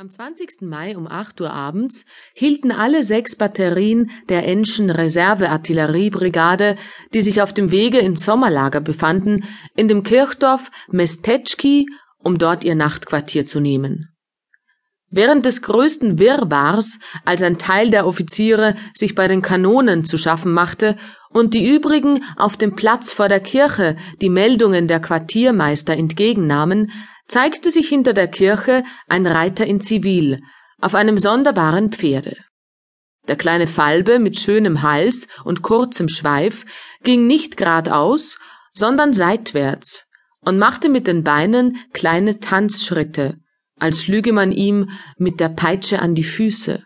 Am 20. Mai um 8 Uhr abends hielten alle sechs Batterien der Enschen Reserveartilleriebrigade, die sich auf dem Wege ins Sommerlager befanden, in dem Kirchdorf Mestetschki, um dort ihr Nachtquartier zu nehmen. Während des größten Wirrwarrs, als ein Teil der Offiziere sich bei den Kanonen zu schaffen machte und die übrigen auf dem Platz vor der Kirche die Meldungen der Quartiermeister entgegennahmen, zeigte sich hinter der Kirche ein Reiter in Zivil auf einem sonderbaren Pferde. Der kleine Falbe mit schönem Hals und kurzem Schweif ging nicht geradeaus, sondern seitwärts und machte mit den Beinen kleine Tanzschritte, als schlüge man ihm mit der Peitsche an die Füße.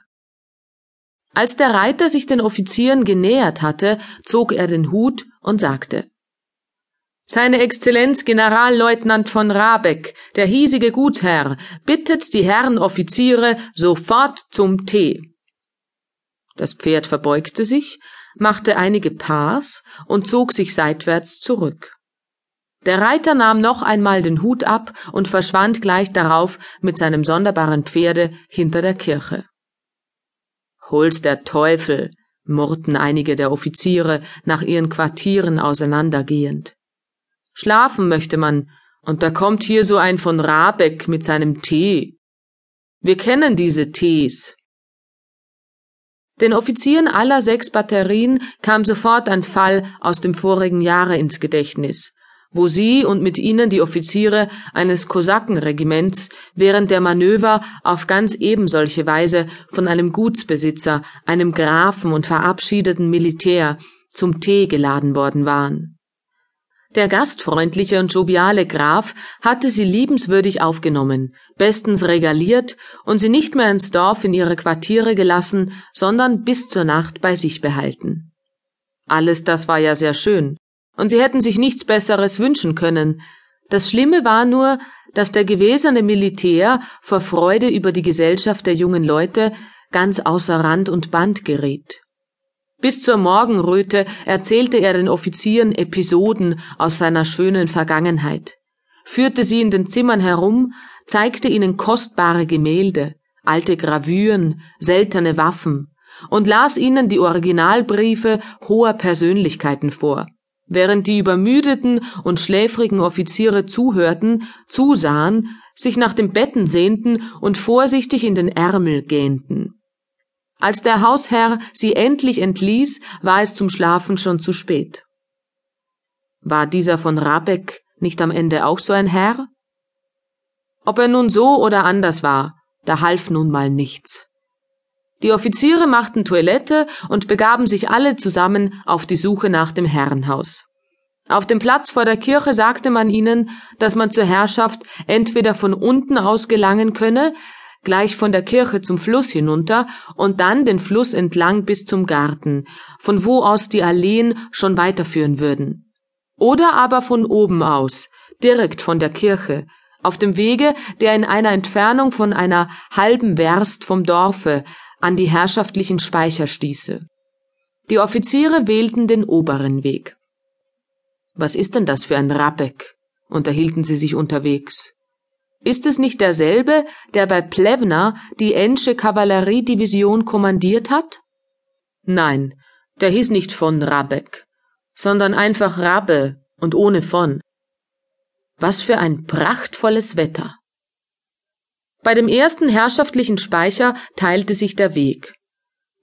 Als der Reiter sich den Offizieren genähert hatte, zog er den Hut und sagte seine Exzellenz Generalleutnant von Rabeck, der hiesige Gutsherr, bittet die Herren Offiziere sofort zum Tee. Das Pferd verbeugte sich, machte einige Pas und zog sich seitwärts zurück. Der Reiter nahm noch einmal den Hut ab und verschwand gleich darauf mit seinem sonderbaren Pferde hinter der Kirche. Hol's der Teufel, murrten einige der Offiziere nach ihren Quartieren auseinandergehend. Schlafen möchte man, und da kommt hier so ein von Rabeck mit seinem Tee. Wir kennen diese Tees. Den Offizieren aller sechs Batterien kam sofort ein Fall aus dem vorigen Jahre ins Gedächtnis, wo sie und mit ihnen die Offiziere eines Kosakenregiments während der Manöver auf ganz ebensolche Weise von einem Gutsbesitzer, einem Grafen und verabschiedeten Militär zum Tee geladen worden waren. Der gastfreundliche und joviale Graf hatte sie liebenswürdig aufgenommen, bestens regaliert und sie nicht mehr ins Dorf in ihre Quartiere gelassen, sondern bis zur Nacht bei sich behalten. Alles das war ja sehr schön, und sie hätten sich nichts Besseres wünschen können. Das Schlimme war nur, dass der gewesene Militär vor Freude über die Gesellschaft der jungen Leute ganz außer Rand und Band geriet. Bis zur Morgenröte erzählte er den Offizieren Episoden aus seiner schönen Vergangenheit, führte sie in den Zimmern herum, zeigte ihnen kostbare Gemälde, alte Gravüren, seltene Waffen und las ihnen die Originalbriefe hoher Persönlichkeiten vor, während die übermüdeten und schläfrigen Offiziere zuhörten, zusahen, sich nach dem Betten sehnten und vorsichtig in den Ärmel gähnten. Als der Hausherr sie endlich entließ, war es zum Schlafen schon zu spät. War dieser von Rabeck nicht am Ende auch so ein Herr? Ob er nun so oder anders war, da half nun mal nichts. Die Offiziere machten Toilette und begaben sich alle zusammen auf die Suche nach dem Herrenhaus. Auf dem Platz vor der Kirche sagte man ihnen, dass man zur Herrschaft entweder von unten aus gelangen könne, gleich von der Kirche zum Fluss hinunter und dann den Fluss entlang bis zum Garten, von wo aus die Alleen schon weiterführen würden. Oder aber von oben aus, direkt von der Kirche, auf dem Wege, der in einer Entfernung von einer halben Werst vom Dorfe an die herrschaftlichen Speicher stieße. Die Offiziere wählten den oberen Weg. Was ist denn das für ein Rabek? unterhielten sie sich unterwegs. Ist es nicht derselbe, der bei Plevna die Ensche Kavalleriedivision kommandiert hat? Nein, der hieß nicht von Rabeck, sondern einfach Rabbe und ohne von. Was für ein prachtvolles Wetter. Bei dem ersten herrschaftlichen Speicher teilte sich der Weg.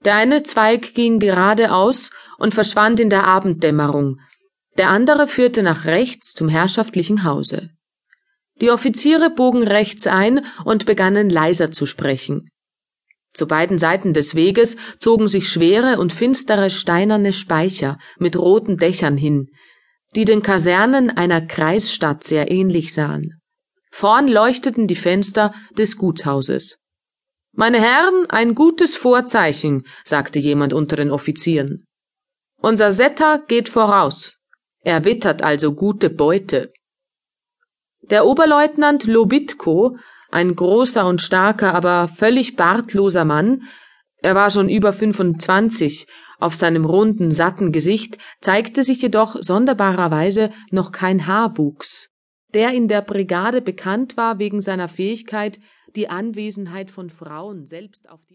Der eine Zweig ging geradeaus und verschwand in der Abenddämmerung, der andere führte nach rechts zum herrschaftlichen Hause. Die Offiziere bogen rechts ein und begannen leiser zu sprechen. Zu beiden Seiten des Weges zogen sich schwere und finstere steinerne Speicher mit roten Dächern hin, die den Kasernen einer Kreisstadt sehr ähnlich sahen. Vorn leuchteten die Fenster des Gutshauses. Meine Herren, ein gutes Vorzeichen, sagte jemand unter den Offizieren. Unser Setter geht voraus. Er wittert also gute Beute. Der Oberleutnant Lobitko, ein großer und starker, aber völlig bartloser Mann, er war schon über 25, auf seinem runden, satten Gesicht zeigte sich jedoch sonderbarerweise noch kein Haarwuchs. Der in der Brigade bekannt war wegen seiner Fähigkeit, die Anwesenheit von Frauen selbst auf